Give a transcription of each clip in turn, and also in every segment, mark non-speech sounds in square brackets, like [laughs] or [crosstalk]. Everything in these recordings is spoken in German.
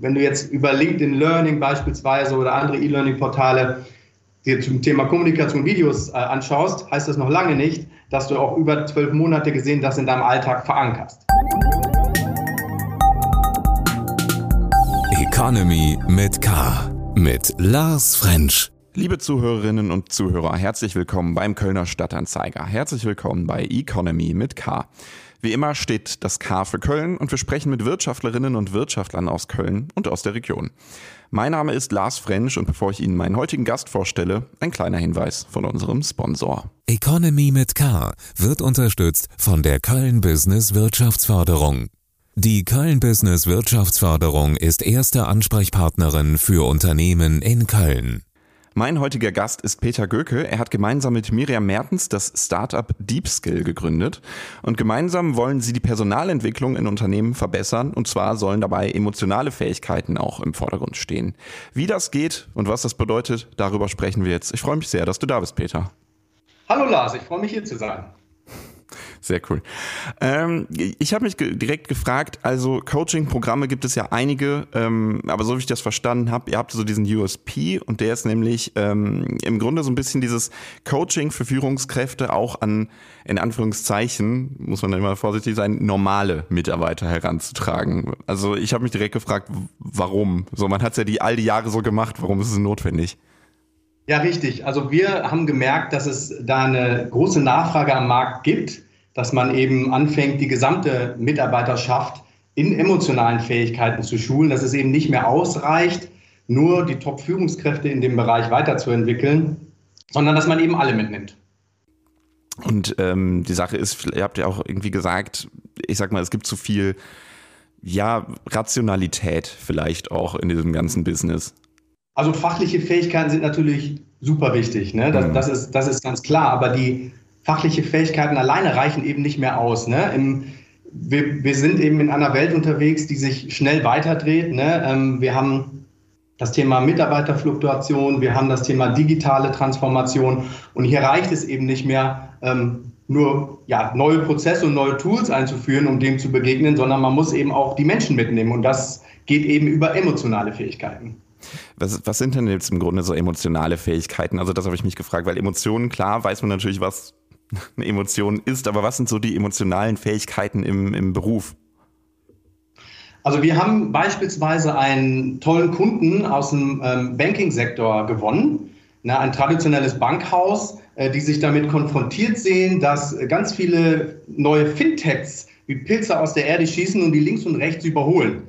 wenn du jetzt über LinkedIn Learning beispielsweise oder andere E-Learning-Portale dir zum Thema Kommunikation Videos äh, anschaust, heißt das noch lange nicht, dass du auch über zwölf Monate gesehen das in deinem Alltag verankerst. Economy mit K. Mit Lars French. Liebe Zuhörerinnen und Zuhörer, herzlich willkommen beim Kölner Stadtanzeiger. Herzlich willkommen bei Economy mit K. Wie immer steht das K für Köln und wir sprechen mit Wirtschaftlerinnen und Wirtschaftlern aus Köln und aus der Region. Mein Name ist Lars French und bevor ich Ihnen meinen heutigen Gast vorstelle, ein kleiner Hinweis von unserem Sponsor. Economy mit K wird unterstützt von der Köln Business Wirtschaftsförderung. Die Köln Business Wirtschaftsförderung ist erste Ansprechpartnerin für Unternehmen in Köln. Mein heutiger Gast ist Peter Göke. Er hat gemeinsam mit Miriam Mertens das Startup DeepSkill gegründet. Und gemeinsam wollen sie die Personalentwicklung in Unternehmen verbessern. Und zwar sollen dabei emotionale Fähigkeiten auch im Vordergrund stehen. Wie das geht und was das bedeutet, darüber sprechen wir jetzt. Ich freue mich sehr, dass du da bist, Peter. Hallo Lars, ich freue mich hier zu sein. Sehr cool. Ähm, ich habe mich ge direkt gefragt, also Coaching-Programme gibt es ja einige, ähm, aber so wie ich das verstanden habe, ihr habt so diesen USP und der ist nämlich ähm, im Grunde so ein bisschen dieses Coaching für Führungskräfte auch an, in Anführungszeichen, muss man immer vorsichtig sein, normale Mitarbeiter heranzutragen. Also ich habe mich direkt gefragt, warum? So, man hat es ja die all die Jahre so gemacht, warum ist es notwendig? Ja, richtig. Also wir haben gemerkt, dass es da eine große Nachfrage am Markt gibt dass man eben anfängt, die gesamte Mitarbeiterschaft in emotionalen Fähigkeiten zu schulen, dass es eben nicht mehr ausreicht, nur die Top-Führungskräfte in dem Bereich weiterzuentwickeln, sondern dass man eben alle mitnimmt. Und ähm, die Sache ist, ihr habt ja auch irgendwie gesagt, ich sag mal, es gibt zu viel, ja, Rationalität vielleicht auch in diesem ganzen Business. Also fachliche Fähigkeiten sind natürlich super wichtig, ne? das, mhm. das, ist, das ist ganz klar, aber die fachliche Fähigkeiten alleine reichen eben nicht mehr aus. Ne? Im, wir, wir, sind eben in einer Welt unterwegs, die sich schnell weiterdreht. Ne? Ähm, wir haben das Thema Mitarbeiterfluktuation, wir haben das Thema digitale Transformation und hier reicht es eben nicht mehr, ähm, nur ja, neue Prozesse und neue Tools einzuführen, um dem zu begegnen, sondern man muss eben auch die Menschen mitnehmen und das geht eben über emotionale Fähigkeiten. Was, was sind denn jetzt im Grunde so emotionale Fähigkeiten? Also das habe ich mich gefragt, weil Emotionen, klar, weiß man natürlich, was [laughs] eine Emotion ist, aber was sind so die emotionalen Fähigkeiten im, im Beruf? Also wir haben beispielsweise einen tollen Kunden aus dem ähm, Banking-Sektor gewonnen, na, ein traditionelles Bankhaus, äh, die sich damit konfrontiert sehen, dass ganz viele neue Fintechs wie Pilze aus der Erde schießen und die links und rechts überholen.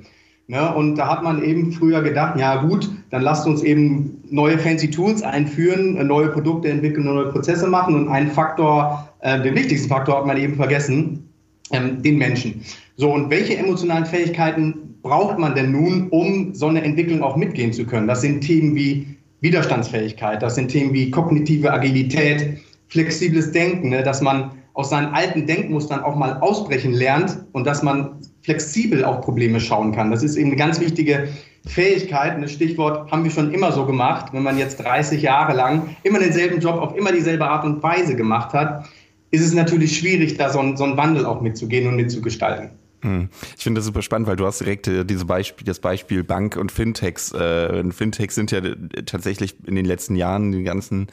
Ne? Und da hat man eben früher gedacht, ja gut, dann lasst uns eben neue fancy Tools einführen, äh, neue Produkte entwickeln, neue Prozesse machen. Und einen Faktor, äh, den wichtigsten Faktor hat man eben vergessen, ähm, den Menschen. So, und welche emotionalen Fähigkeiten braucht man denn nun, um so eine Entwicklung auch mitgehen zu können? Das sind Themen wie Widerstandsfähigkeit, das sind Themen wie kognitive Agilität, flexibles Denken, ne? dass man aus seinen alten Denkmustern auch mal ausbrechen lernt und dass man flexibel auf Probleme schauen kann. Das ist eben eine ganz wichtige Fähigkeit. Und das Stichwort haben wir schon immer so gemacht. Wenn man jetzt 30 Jahre lang immer denselben Job auf immer dieselbe Art und Weise gemacht hat, ist es natürlich schwierig, da so, ein, so einen Wandel auch mitzugehen und mitzugestalten. Hm. Ich finde das super spannend, weil du hast direkt äh, diese Beispiel, das Beispiel Bank und Fintechs. Äh, Fintechs sind ja tatsächlich in den letzten Jahren die ganzen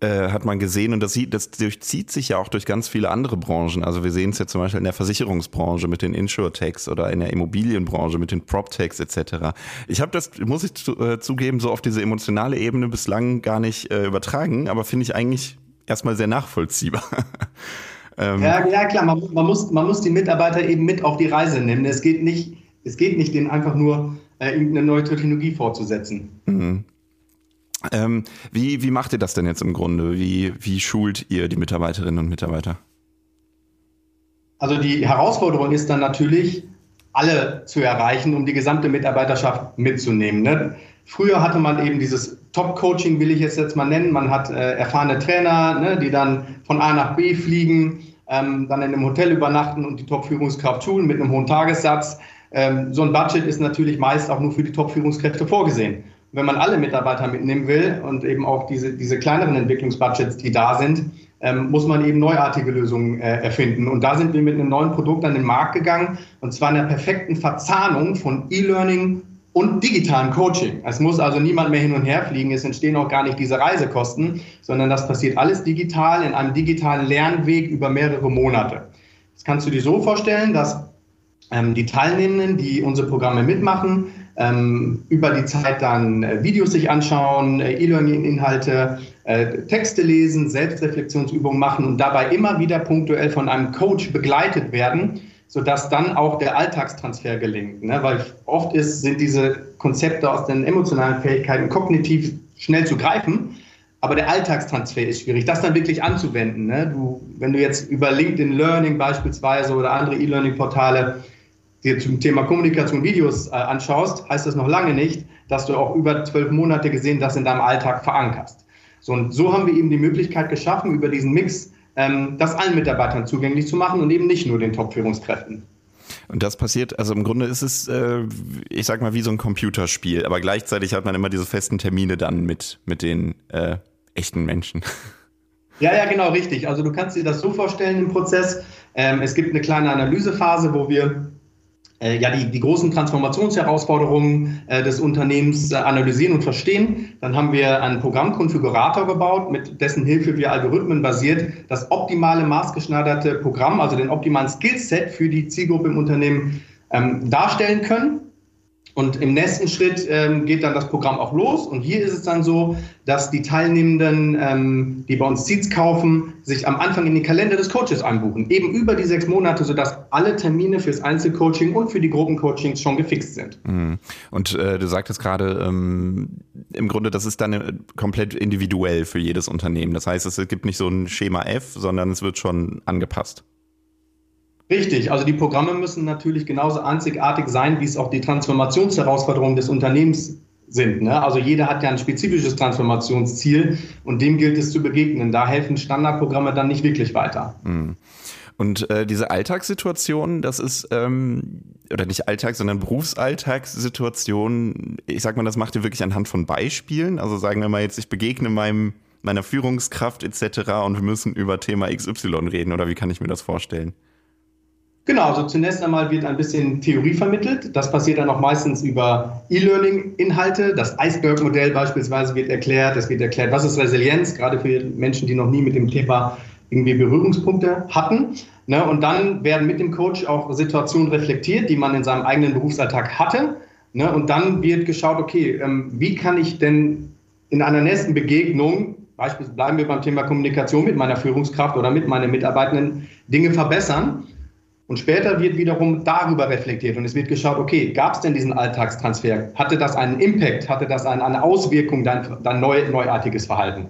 äh, hat man gesehen und das, sieht, das durchzieht sich ja auch durch ganz viele andere Branchen. Also wir sehen es ja zum Beispiel in der Versicherungsbranche mit den Insurtechs oder in der Immobilienbranche mit den PropTechs etc. Ich habe das, muss ich zu, äh, zugeben, so auf diese emotionale Ebene bislang gar nicht äh, übertragen, aber finde ich eigentlich erstmal sehr nachvollziehbar. [laughs] ähm, ja, ja, klar, man, man, muss, man muss die Mitarbeiter eben mit auf die Reise nehmen. Es geht nicht, es geht nicht, denen einfach nur äh, irgendeine neue Technologie vorzusetzen. Mhm. Ähm, wie, wie macht ihr das denn jetzt im Grunde? Wie, wie schult ihr die Mitarbeiterinnen und Mitarbeiter? Also die Herausforderung ist dann natürlich, alle zu erreichen, um die gesamte Mitarbeiterschaft mitzunehmen. Ne? Früher hatte man eben dieses Top-Coaching, will ich es jetzt mal nennen. Man hat äh, erfahrene Trainer, ne, die dann von A nach B fliegen, ähm, dann in einem Hotel übernachten und die Top-Führungskraft schulen mit einem hohen Tagessatz. Ähm, so ein Budget ist natürlich meist auch nur für die Top-Führungskräfte vorgesehen wenn man alle Mitarbeiter mitnehmen will und eben auch diese, diese kleineren Entwicklungsbudgets, die da sind, ähm, muss man eben neuartige Lösungen äh, erfinden. Und da sind wir mit einem neuen Produkt an den Markt gegangen, und zwar in der perfekten Verzahnung von E-Learning und digitalen Coaching. Es muss also niemand mehr hin und her fliegen, es entstehen auch gar nicht diese Reisekosten, sondern das passiert alles digital in einem digitalen Lernweg über mehrere Monate. Das kannst du dir so vorstellen, dass ähm, die Teilnehmenden, die unsere Programme mitmachen, ähm, über die Zeit dann äh, Videos sich anschauen, äh, E-Learning-Inhalte, äh, Texte lesen, Selbstreflexionsübungen machen und dabei immer wieder punktuell von einem Coach begleitet werden, sodass dann auch der Alltagstransfer gelingt. Ne? Weil oft ist, sind diese Konzepte aus den emotionalen Fähigkeiten kognitiv schnell zu greifen, aber der Alltagstransfer ist schwierig, das dann wirklich anzuwenden. Ne? Du, wenn du jetzt über LinkedIn Learning beispielsweise oder andere E-Learning-Portale dir zum Thema Kommunikation Videos äh, anschaust, heißt das noch lange nicht, dass du auch über zwölf Monate gesehen das in deinem Alltag verankerst. So, und so haben wir eben die Möglichkeit geschaffen, über diesen Mix ähm, das allen Mitarbeitern zugänglich zu machen und eben nicht nur den Top-Führungskräften. Und das passiert, also im Grunde ist es, äh, ich sag mal, wie so ein Computerspiel, aber gleichzeitig hat man immer diese festen Termine dann mit, mit den äh, echten Menschen. Ja, ja, genau, richtig. Also du kannst dir das so vorstellen im Prozess. Ähm, es gibt eine kleine Analysephase, wo wir äh, ja, die, die großen Transformationsherausforderungen äh, des Unternehmens äh, analysieren und verstehen. Dann haben wir einen Programmkonfigurator gebaut, mit dessen Hilfe wir algorithmenbasiert das optimale maßgeschneiderte Programm, also den optimalen Skillset für die Zielgruppe im Unternehmen ähm, darstellen können. Und im nächsten Schritt ähm, geht dann das Programm auch los. Und hier ist es dann so, dass die Teilnehmenden, ähm, die bei uns Seeds kaufen, sich am Anfang in den Kalender des Coaches einbuchen. Eben über die sechs Monate, sodass alle Termine fürs Einzelcoaching und für die Gruppencoachings schon gefixt sind. Mhm. Und äh, du sagtest gerade, ähm, im Grunde, das ist dann äh, komplett individuell für jedes Unternehmen. Das heißt, es gibt nicht so ein Schema F, sondern es wird schon angepasst. Richtig, also die Programme müssen natürlich genauso einzigartig sein, wie es auch die Transformationsherausforderungen des Unternehmens sind. Ne? Also jeder hat ja ein spezifisches Transformationsziel und dem gilt es zu begegnen. Da helfen Standardprogramme dann nicht wirklich weiter. Mhm. Und äh, diese Alltagssituation, das ist, ähm, oder nicht Alltag, sondern Berufsalltagssituation, ich sag mal, das macht ihr wirklich anhand von Beispielen. Also sagen wir mal jetzt, ich begegne meinem, meiner Führungskraft etc. und wir müssen über Thema XY reden, oder wie kann ich mir das vorstellen? Genau, also zunächst einmal wird ein bisschen Theorie vermittelt. Das passiert dann auch meistens über E-Learning-Inhalte. Das Iceberg-Modell beispielsweise wird erklärt. Es wird erklärt, was ist Resilienz, gerade für Menschen, die noch nie mit dem Thema irgendwie Berührungspunkte hatten. Ne, und dann werden mit dem Coach auch Situationen reflektiert, die man in seinem eigenen Berufsalltag hatte. Ne, und dann wird geschaut, okay, ähm, wie kann ich denn in einer nächsten Begegnung, beispielsweise bleiben wir beim Thema Kommunikation mit meiner Führungskraft oder mit meinen Mitarbeitenden, Dinge verbessern. Und später wird wiederum darüber reflektiert und es wird geschaut, okay, gab es denn diesen Alltagstransfer? Hatte das einen Impact? Hatte das eine Auswirkung, dann, dann neu, neuartiges Verhalten?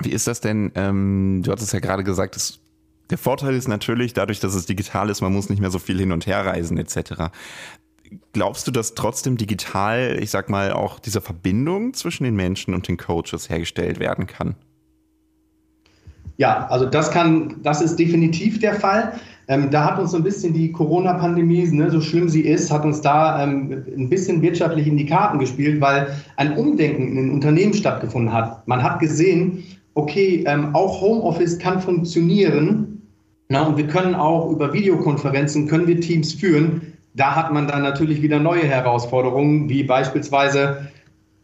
Wie ist das denn? Ähm, du hattest ja gerade gesagt, dass der Vorteil ist natürlich, dadurch, dass es digital ist, man muss nicht mehr so viel hin und her reisen etc. Glaubst du, dass trotzdem digital, ich sag mal, auch diese Verbindung zwischen den Menschen und den Coaches hergestellt werden kann? Ja, also das kann, das ist definitiv der Fall. Ähm, da hat uns so ein bisschen die Corona-Pandemie, ne, so schlimm sie ist, hat uns da ähm, ein bisschen wirtschaftlich in die Karten gespielt, weil ein Umdenken in den Unternehmen stattgefunden hat. Man hat gesehen, okay, ähm, auch Homeoffice kann funktionieren na, und wir können auch über Videokonferenzen, können wir Teams führen. Da hat man dann natürlich wieder neue Herausforderungen, wie beispielsweise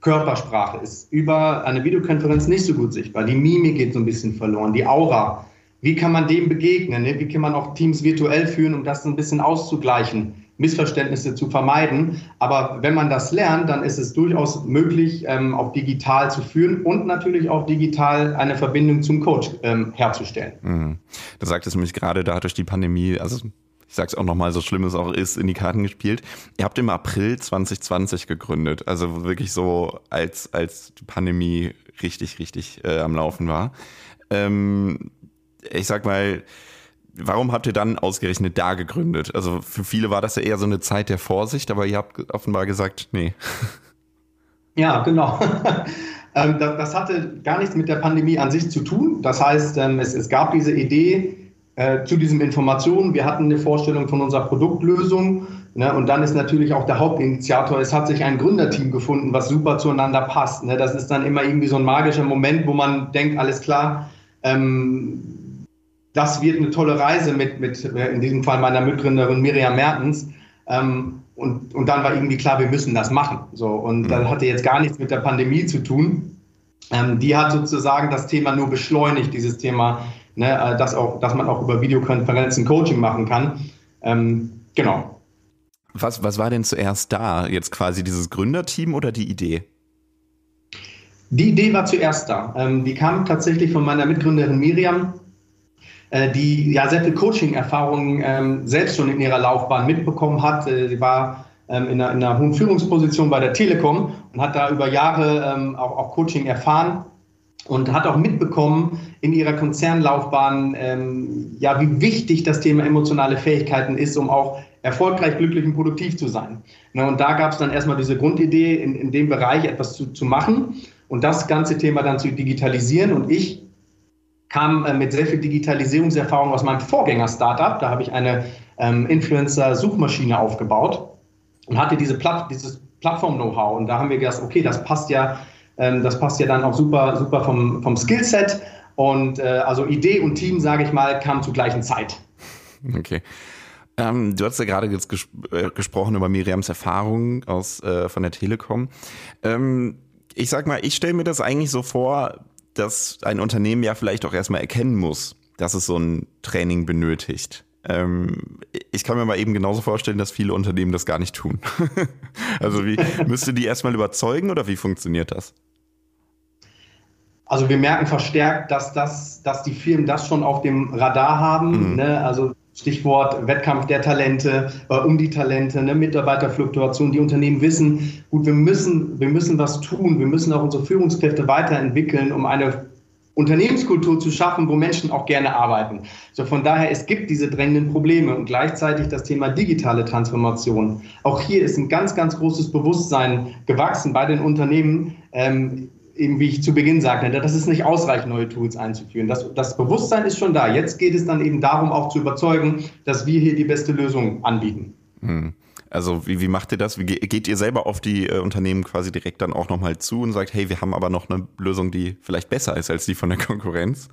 Körpersprache ist über eine Videokonferenz nicht so gut sichtbar. Die Mimik geht so ein bisschen verloren, die Aura. Wie kann man dem begegnen? Ne? Wie kann man auch Teams virtuell führen, um das ein bisschen auszugleichen, Missverständnisse zu vermeiden? Aber wenn man das lernt, dann ist es durchaus möglich, ähm, auch digital zu führen und natürlich auch digital eine Verbindung zum Coach ähm, herzustellen. Mhm. Du sagtest nämlich gerade, da durch die Pandemie, also ich sage es auch nochmal, so schlimm es auch ist, in die Karten gespielt. Ihr habt im April 2020 gegründet, also wirklich so, als, als die Pandemie richtig, richtig äh, am Laufen war. Ähm, ich sag mal, warum habt ihr dann ausgerechnet da gegründet? Also für viele war das ja eher so eine Zeit der Vorsicht, aber ihr habt offenbar gesagt, nee. [laughs] Ja, genau. [laughs] Ähm, das hatte gar nichts mit der Pandemie an sich zu tun. Das heißt, ähm, es gab diese Idee äh, zu diesen Informationen. Wir hatten eine Vorstellung von unserer Produktlösung. Ne, und dann ist natürlich auch der Hauptinitiator, es hat sich ein Gründerteam gefunden, was super zueinander passt. Ne, das ist dann immer irgendwie so ein magischer Moment, wo man denkt, alles klar, ähm, das wird eine tolle Reise mit, mit äh, in diesem Fall meiner Mitgründerin Miriam Mertens. Ähm, und, und dann war irgendwie klar, wir müssen das machen. So, und mhm. das hatte jetzt gar nichts mit der Pandemie zu tun. Ähm, die hat sozusagen das Thema nur beschleunigt, dieses Thema, ne, äh, dass, auch, dass man auch über Videokonferenzen Coaching machen kann. Ähm, genau. Was, was war denn zuerst da? Jetzt quasi dieses Gründerteam oder die Idee? Die Idee war zuerst da. Ähm, die kam tatsächlich von meiner Mitgründerin Miriam, die ja sehr viel Coaching-Erfahrung ähm, selbst schon in ihrer Laufbahn mitbekommen hat. Äh, sie war ähm, in, einer, in, einer, hohen Führungsposition bei der Telekom und hat da über Jahre ähm, auch, auch, Coaching erfahren und hat auch mitbekommen in ihrer Konzernlaufbahn, ähm, ja, wie wichtig das Thema emotionale Fähigkeiten ist, um auch erfolgreich, glücklich und produktiv zu sein. Na, und da gab es dann erstmal diese Grundidee, in, in dem Bereich etwas zu, zu machen und das ganze Thema dann zu digitalisieren. Und ich kam äh, mit sehr viel Digitalisierungserfahrung aus meinem Vorgänger-Startup. Da habe ich eine ähm, Influencer-Suchmaschine aufgebaut und hatte diese Platt, dieses Plattform-Know-how. Und da haben wir gedacht, okay, das passt ja, ähm, das passt ja dann auch super, super vom, vom Skillset. Und äh, also Idee und Team, sage ich mal, kamen zur gleichen Zeit. Okay. Ähm, du hast ja gerade jetzt ges äh, gesprochen über Miriams Erfahrungen aus äh, von der Telekom. Ähm, ich sag mal, ich stelle mir das eigentlich so vor, dass ein Unternehmen ja vielleicht auch erstmal erkennen muss, dass es so ein Training benötigt. Ähm, ich kann mir mal eben genauso vorstellen, dass viele Unternehmen das gar nicht tun. [laughs] also wie müsste die erstmal überzeugen oder wie funktioniert das? Also wir merken verstärkt, dass das, dass die Firmen das schon auf dem Radar haben. Mhm. Ne? Also Stichwort Wettkampf der Talente, äh, um die Talente, ne, Mitarbeiterfluktuation. Die Unternehmen wissen, gut, wir müssen, wir müssen was tun. Wir müssen auch unsere Führungskräfte weiterentwickeln, um eine Unternehmenskultur zu schaffen, wo Menschen auch gerne arbeiten. So von daher, es gibt diese drängenden Probleme und gleichzeitig das Thema digitale Transformation. Auch hier ist ein ganz, ganz großes Bewusstsein gewachsen bei den Unternehmen. Ähm, eben wie ich zu Beginn sagte, dass es nicht ausreicht, neue Tools einzuführen. Das, das Bewusstsein ist schon da. Jetzt geht es dann eben darum, auch zu überzeugen, dass wir hier die beste Lösung anbieten. Hm. Also wie, wie macht ihr das? Wie geht ihr selber auf die äh, Unternehmen quasi direkt dann auch nochmal zu und sagt, hey, wir haben aber noch eine Lösung, die vielleicht besser ist als die von der Konkurrenz?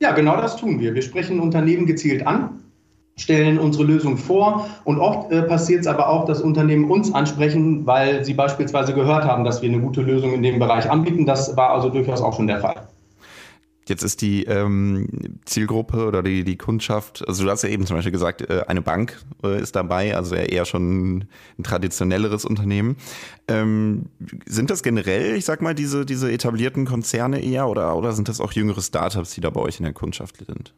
Ja, genau das tun wir. Wir sprechen Unternehmen gezielt an stellen unsere Lösung vor und oft äh, passiert es aber auch, dass Unternehmen uns ansprechen, weil sie beispielsweise gehört haben, dass wir eine gute Lösung in dem Bereich anbieten. Das war also durchaus auch schon der Fall. Jetzt ist die ähm, Zielgruppe oder die, die Kundschaft, also du hast ja eben zum Beispiel gesagt, äh, eine Bank äh, ist dabei, also eher schon ein, traditionelleres Unternehmen. Ähm, sind das generell, ich sag mal, diese, diese etablierten Konzerne eher oder, oder sind das auch jüngere Startups, die da bei euch in der Kundschaft sind?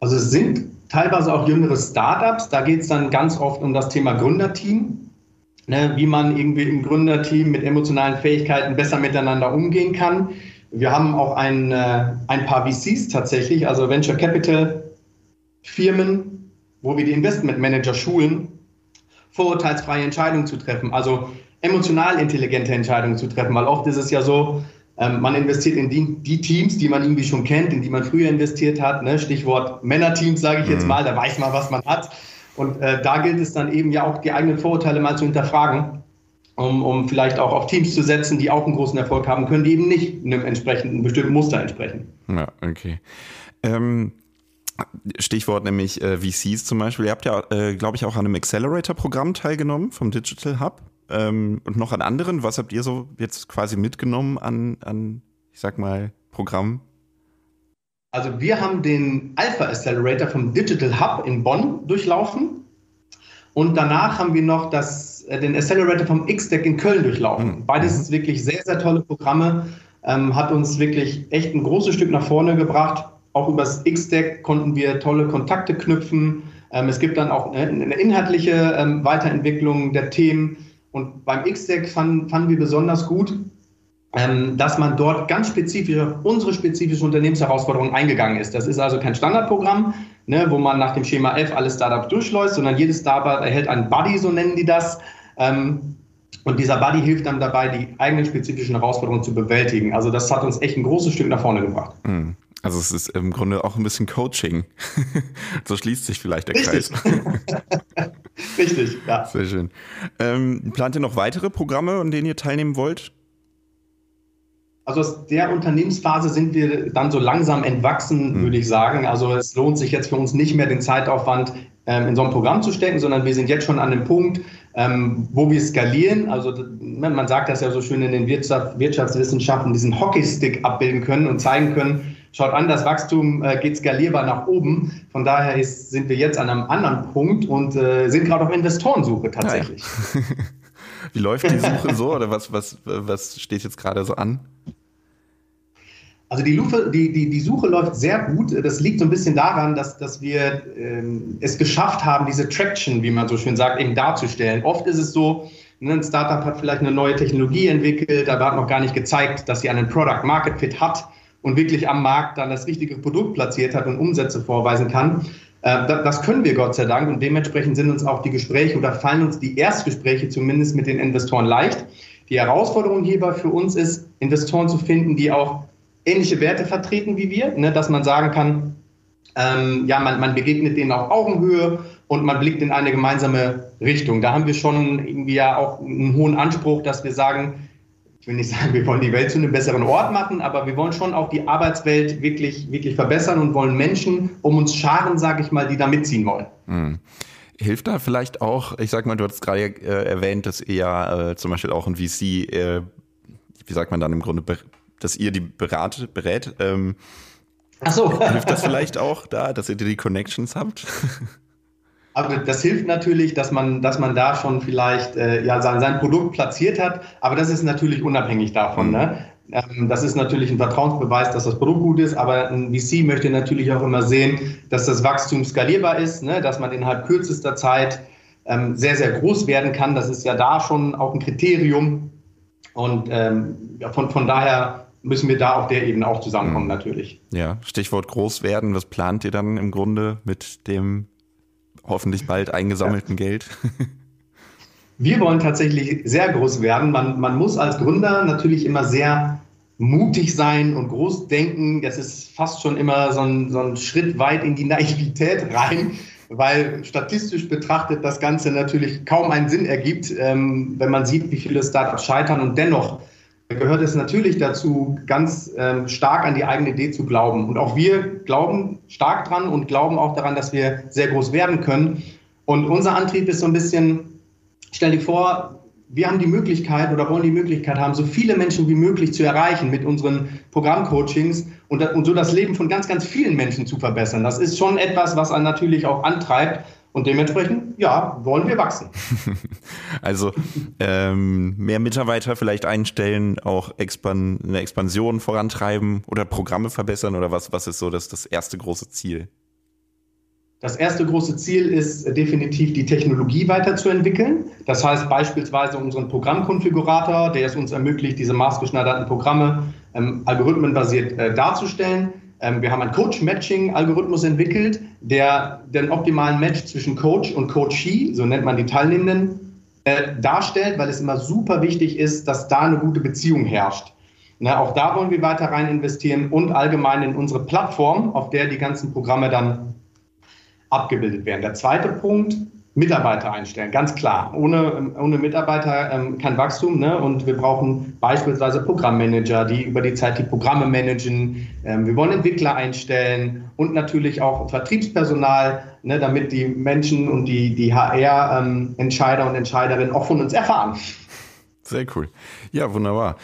Also es sind teilweise auch jüngere Startups. Da geht es dann ganz oft um das Thema Gründerteam. Ne, wie man irgendwie im Gründerteam mit emotionalen Fähigkeiten besser miteinander umgehen kann. Wir haben auch ein, äh, ein paar VCs tatsächlich, also Venture Capital Firmen, wo wir die Investmentmanager schulen, vorurteilsfreie Entscheidungen zu treffen, also emotional intelligente Entscheidungen zu treffen, weil oft ist es ja so, ähm, man investiert in die, die, Teams, die man irgendwie schon kennt, in die man früher investiert hat. Ne? Stichwort Männerteams, sage ich jetzt mhm. mal, da weiß man, was man hat. Und äh, da gilt es dann eben ja auch, die eigenen Vorurteile mal zu hinterfragen, um, um vielleicht auch auf Teams zu setzen, die auch einen großen Erfolg haben können, die eben nicht einem entsprechenden bestimmten Muster entsprechen. Ja, okay. Ähm Stichwort nämlich äh, VCs zum Beispiel. Ihr habt ja, äh, glaube ich, auch an einem Accelerator-Programm teilgenommen vom Digital Hub ähm, und noch an anderen. Was habt ihr so jetzt quasi mitgenommen an, an ich sag mal, Programmen? Also wir haben den Alpha Accelerator vom Digital Hub in Bonn durchlaufen und danach haben wir noch das, äh, den Accelerator vom XDEC in Köln durchlaufen. Mhm. Beides ist wirklich sehr, sehr tolle Programme, ähm, hat uns wirklich echt ein großes Stück nach vorne gebracht. Auch übers XDEC konnten wir tolle Kontakte knüpfen. Ähm, es gibt dann auch eine, eine inhaltliche ähm, Weiterentwicklung der Themen. Und beim X-Deck fanden, fanden wir besonders gut, ähm, dass man dort ganz spezifisch auf unsere spezifische Unternehmensherausforderungen eingegangen ist. Das ist also kein Standardprogramm, ne, wo man nach dem Schema F alle Startups durchläuft, sondern jedes Startup erhält einen Buddy, so nennen die das. Ähm, und dieser Buddy hilft dann dabei, die eigenen spezifischen Herausforderungen zu bewältigen. Also das hat uns echt ein großes Stück nach vorne gebracht. Mhm. Also es ist im Grunde auch ein bisschen Coaching. [laughs] so schließt sich vielleicht der Kreis. [laughs] Richtig, ja. Sehr schön. Ähm, plant ihr noch weitere Programme, an denen ihr teilnehmen wollt? Also aus der Unternehmensphase sind wir dann so langsam entwachsen, mhm. würde ich sagen. Also es lohnt sich jetzt für uns nicht mehr den Zeitaufwand, ähm, in so ein Programm zu stecken, sondern wir sind jetzt schon an dem Punkt, ähm, wo wir skalieren. Also man sagt das ja so schön in den Wirtschaft, Wirtschaftswissenschaften, diesen Hockeystick abbilden können und zeigen können, schaut an, das Wachstum äh, geht skalierbar nach oben. Von daher ist, sind wir jetzt an einem anderen Punkt und äh, sind gerade auf Investorensuche tatsächlich. Ja. [laughs] Wie läuft die [laughs] Suche so oder was, was, was steht jetzt gerade so an? Also die, Lufe, die, die, die Suche läuft sehr gut. Das liegt so ein bisschen daran, dass, dass wir ähm, es geschafft haben, diese Traction, wie man so schön sagt, eben darzustellen. Oft ist es so, ne, ein Startup hat vielleicht eine neue Technologie entwickelt, aber hat noch gar nicht gezeigt, dass sie einen Product Market Fit hat und wirklich am Markt dann das richtige Produkt platziert hat und Umsätze vorweisen kann. Äh, das können wir Gott sei Dank und dementsprechend sind uns auch die Gespräche oder fallen uns die Erstgespräche zumindest mit den Investoren leicht. Die Herausforderung hierbei für uns ist, Investoren zu finden, die auch ähnliche Werte vertreten wie wir, ne, dass man sagen kann, ähm, ja, man, man begegnet denen auf Augenhöhe und man blickt in eine gemeinsame Richtung. Da haben wir schon irgendwie ja auch einen hohen Anspruch, dass wir sagen, ich will nicht sagen, wir wollen die Welt zu einem besseren Ort machen, aber wir wollen schon auch die Arbeitswelt wirklich, wirklich verbessern und wollen Menschen um uns scharen, sage ich mal, die da mitziehen wollen. Mhm. Hilft da vielleicht auch, ich sag mal, du hast gerade äh, erwähnt, dass ihr ja äh, zum Beispiel auch ein VC, äh, wie sagt man dann im Grunde, dass ihr die berät, berät ähm, Ach so. Hilft das vielleicht auch da, dass ihr die Connections habt? [laughs] Aber das hilft natürlich, dass man, dass man da schon vielleicht äh, ja, sein, sein Produkt platziert hat, aber das ist natürlich unabhängig davon. Mhm. Ne? Ähm, das ist natürlich ein Vertrauensbeweis, dass das Produkt gut ist, aber ein VC möchte natürlich auch immer sehen, dass das Wachstum skalierbar ist, ne? dass man innerhalb kürzester Zeit ähm, sehr, sehr groß werden kann. Das ist ja da schon auch ein Kriterium. Und ähm, von, von daher müssen wir da auf der Ebene auch zusammenkommen, mhm. natürlich. Ja, Stichwort groß werden. Was plant ihr dann im Grunde mit dem hoffentlich bald eingesammelten ja. Geld? [laughs] Wir wollen tatsächlich sehr groß werden. Man, man muss als Gründer natürlich immer sehr mutig sein und groß denken. Das ist fast schon immer so ein, so ein Schritt weit in die Naivität rein, weil statistisch betrachtet das Ganze natürlich kaum einen Sinn ergibt, ähm, wenn man sieht, wie viele Startups scheitern und dennoch gehört es natürlich dazu, ganz ähm, stark an die eigene Idee zu glauben. Und auch wir glauben stark dran und glauben auch daran, dass wir sehr groß werden können. Und unser Antrieb ist so ein bisschen, stell dir vor, wir haben die Möglichkeit oder wollen die Möglichkeit haben, so viele Menschen wie möglich zu erreichen mit unseren Programmcoachings und, und so das Leben von ganz, ganz vielen Menschen zu verbessern. Das ist schon etwas, was einen natürlich auch antreibt. Und dementsprechend, ja, wollen wir wachsen. [laughs] Also ähm, mehr Mitarbeiter vielleicht einstellen, auch expan eine Expansion vorantreiben oder Programme verbessern oder was, was ist so das, das erste große Ziel? Das erste große Ziel ist definitiv die Technologie weiterzuentwickeln. Das heißt beispielsweise unseren Programmkonfigurator, der es uns ermöglicht, diese maßgeschneiderten Programme ähm, algorithmenbasiert äh, darzustellen. Ähm, wir haben einen Coach-Matching-Algorithmus entwickelt, der den optimalen Match zwischen Coach und Coachee, so nennt man die Teilnehmenden, äh, darstellt, weil es immer super wichtig ist, dass da eine gute Beziehung herrscht. Na, auch da wollen wir weiter rein investieren und allgemein in unsere Plattform, auf der die ganzen Programme dann abgebildet werden. Der zweite Punkt Mitarbeiter einstellen, ganz klar. Ohne, ohne Mitarbeiter ähm, kein Wachstum. Ne? Und wir brauchen beispielsweise Programmmanager, die über die Zeit die Programme managen. Ähm, wir wollen Entwickler einstellen und natürlich auch Vertriebspersonal, ne, damit die Menschen und die, die HR-Entscheider ähm, und Entscheiderinnen auch von uns erfahren. Sehr cool. Ja, wunderbar.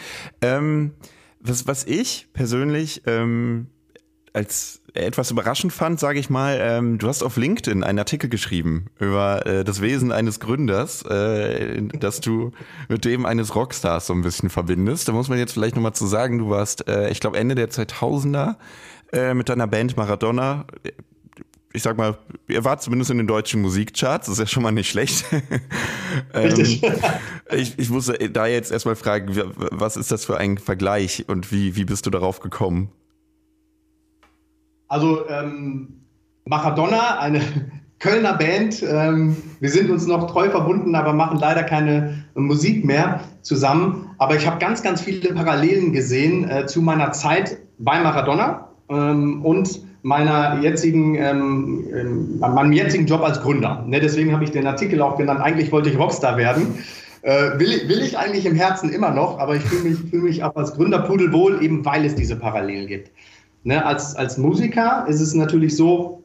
Ähm, was, was ich persönlich ähm, als etwas überraschend fand, sage ich mal, ähm, du hast auf LinkedIn einen Artikel geschrieben über äh, das Wesen eines Gründers, äh, dass du mit dem eines Rockstars so ein bisschen verbindest. Da muss man jetzt vielleicht nochmal zu sagen, du warst, äh, ich glaube, Ende der 2000er äh, mit deiner Band Maradona. Ich sag mal, ihr wart zumindest in den deutschen Musikcharts, das ist ja schon mal nicht schlecht. [laughs] ähm, ich, ich muss da jetzt erstmal fragen, was ist das für ein Vergleich und wie, wie bist du darauf gekommen? Also ähm, Maradona, eine [laughs] Kölner Band. Ähm, wir sind uns noch treu verbunden, aber machen leider keine Musik mehr zusammen. Aber ich habe ganz, ganz viele Parallelen gesehen äh, zu meiner Zeit bei Maradona ähm, und meiner jetzigen, ähm, ähm meinem jetzigen Job als Gründer. Ne, deswegen habe ich den Artikel auch genannt. Eigentlich wollte ich Rockstar werden. Äh, will, will ich eigentlich im Herzen immer noch, aber ich fühle mich, fühl mich auch als Gründer pudelwohl, eben weil es diese Parallelen gibt. Ne, als, als Musiker ist es natürlich so,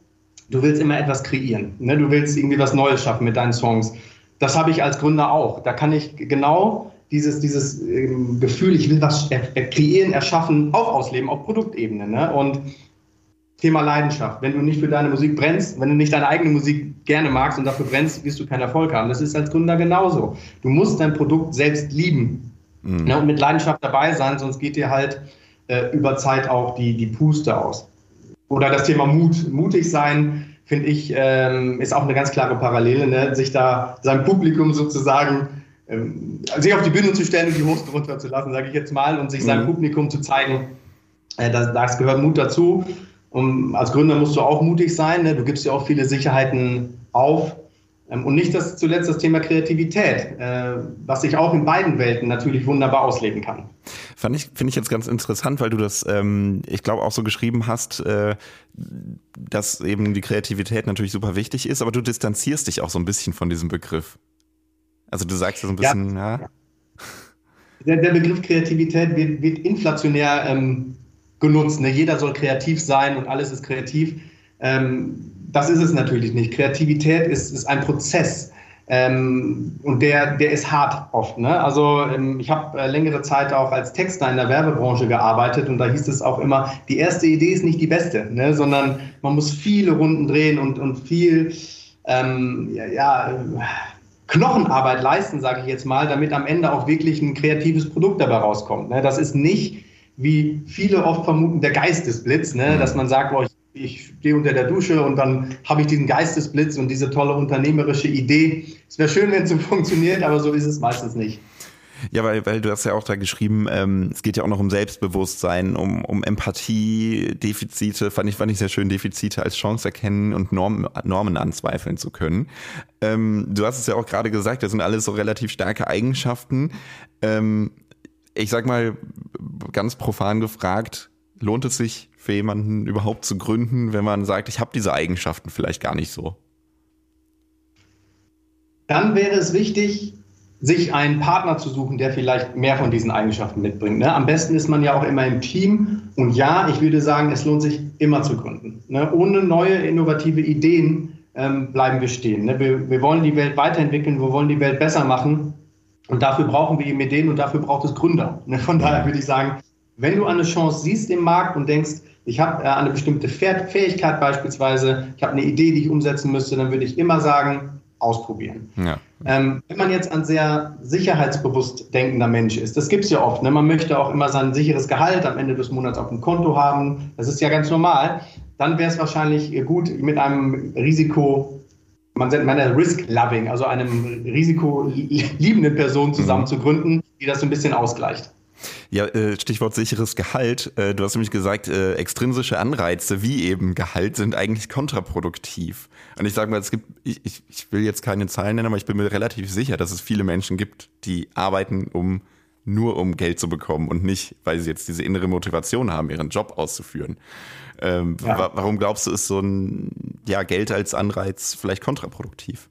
du willst immer etwas kreieren. Ne? Du willst irgendwie was Neues schaffen mit deinen Songs. Das habe ich als Gründer auch. Da kann ich genau dieses, dieses ähm, Gefühl, ich will was er, kreieren, erschaffen, auch ausleben, auf Produktebene. Ne? Und Thema Leidenschaft. Wenn du nicht für deine Musik brennst, wenn du nicht deine eigene Musik gerne magst und dafür brennst, wirst du keinen Erfolg haben. Das ist als Gründer genauso. Du musst dein Produkt selbst lieben mhm. ne? und mit Leidenschaft dabei sein, sonst geht dir halt äh, über Zeit auch die, die Puste aus. Oder das Thema Mut, mutig sein, finde ich, ähm, ist auch eine ganz klare Parallele, ne? sich da sein Publikum sozusagen ähm, sich auf die Bühne zu stellen und die Hosen runterzulassen, sage ich jetzt mal, und sich seinem mhm. Publikum zu zeigen, äh, das, das gehört Mut dazu. Und als Gründer musst du auch mutig sein. Ne? Du gibst ja auch viele Sicherheiten auf. Ähm, und nicht das, zuletzt das Thema Kreativität, äh, was sich auch in beiden Welten natürlich wunderbar ausleben kann. Fand ich, finde ich jetzt ganz interessant, weil du das, ähm, ich glaube, auch so geschrieben hast, äh, dass eben die Kreativität natürlich super wichtig ist, aber du distanzierst dich auch so ein bisschen von diesem Begriff. Also du sagst ja so ein bisschen, ja. ja. Der, der, Begriff Kreativität wird, wird inflationär ähm, genutzt. Ne? Jeder soll kreativ sein und alles ist kreativ. Ähm, das ist es natürlich nicht. Kreativität ist, ist ein Prozess. Ähm, und der, der ist hart oft. Ne? Also ähm, ich habe äh, längere Zeit auch als Texter in der Werbebranche gearbeitet und da hieß es auch immer, die erste Idee ist nicht die beste, ne? sondern man muss viele Runden drehen und, und viel ähm, ja, ja, Knochenarbeit leisten, sage ich jetzt mal, damit am Ende auch wirklich ein kreatives Produkt dabei rauskommt. Ne? Das ist nicht, wie viele oft vermuten, der Geistesblitz, ne? dass man sagt, oh, ich, ich stehe unter der Dusche und dann habe ich diesen Geistesblitz und diese tolle unternehmerische Idee. Es wäre schön, wenn es so [laughs] funktioniert, aber so ist es meistens nicht. Ja, weil, weil du hast ja auch da geschrieben, ähm, es geht ja auch noch um Selbstbewusstsein, um, um Empathie, Defizite, fand ich, fand ich sehr schön, Defizite als Chance erkennen und Norm, Normen anzweifeln zu können. Ähm, du hast es ja auch gerade gesagt, das sind alles so relativ starke Eigenschaften. Ähm, ich sag mal, ganz profan gefragt, lohnt es sich für jemanden überhaupt zu gründen, wenn man sagt, ich habe diese Eigenschaften vielleicht gar nicht so? Dann wäre es wichtig, sich einen Partner zu suchen, der vielleicht mehr von diesen Eigenschaften mitbringt. Ne? Am besten ist man ja auch immer im Team. Und ja, ich würde sagen, es lohnt sich immer zu gründen. Ne? Ohne neue innovative Ideen ähm, bleiben wir stehen. Ne? Wir, wir wollen die Welt weiterentwickeln, wir wollen die Welt besser machen. Und dafür brauchen wir eben Ideen und dafür braucht es Gründer. Ne? Von daher würde ich sagen, wenn du eine Chance siehst im Markt und denkst, ich habe äh, eine bestimmte Fähigkeit beispielsweise, ich habe eine Idee, die ich umsetzen müsste, dann würde ich immer sagen, ausprobieren. Ja. Ähm, wenn man jetzt ein sehr sicherheitsbewusst denkender Mensch ist, das gibt es ja oft, ne? man möchte auch immer sein sicheres Gehalt am Ende des Monats auf dem Konto haben, das ist ja ganz normal, dann wäre es wahrscheinlich gut mit einem Risiko, man nennt man Risk-Loving, also einem risikoliebenden Person mhm. zusammen mhm. zu gründen, die das so ein bisschen ausgleicht. Ja, äh, Stichwort sicheres Gehalt. Äh, du hast nämlich gesagt, äh, extrinsische Anreize wie eben Gehalt sind eigentlich kontraproduktiv. Und ich sage mal, es gibt, ich, ich, ich will jetzt keine Zahlen nennen, aber ich bin mir relativ sicher, dass es viele Menschen gibt, die arbeiten, um nur um Geld zu bekommen und nicht, weil sie jetzt diese innere Motivation haben, ihren Job auszuführen. Ähm, ja. Warum glaubst du, ist so ein ja, Geld als Anreiz vielleicht kontraproduktiv?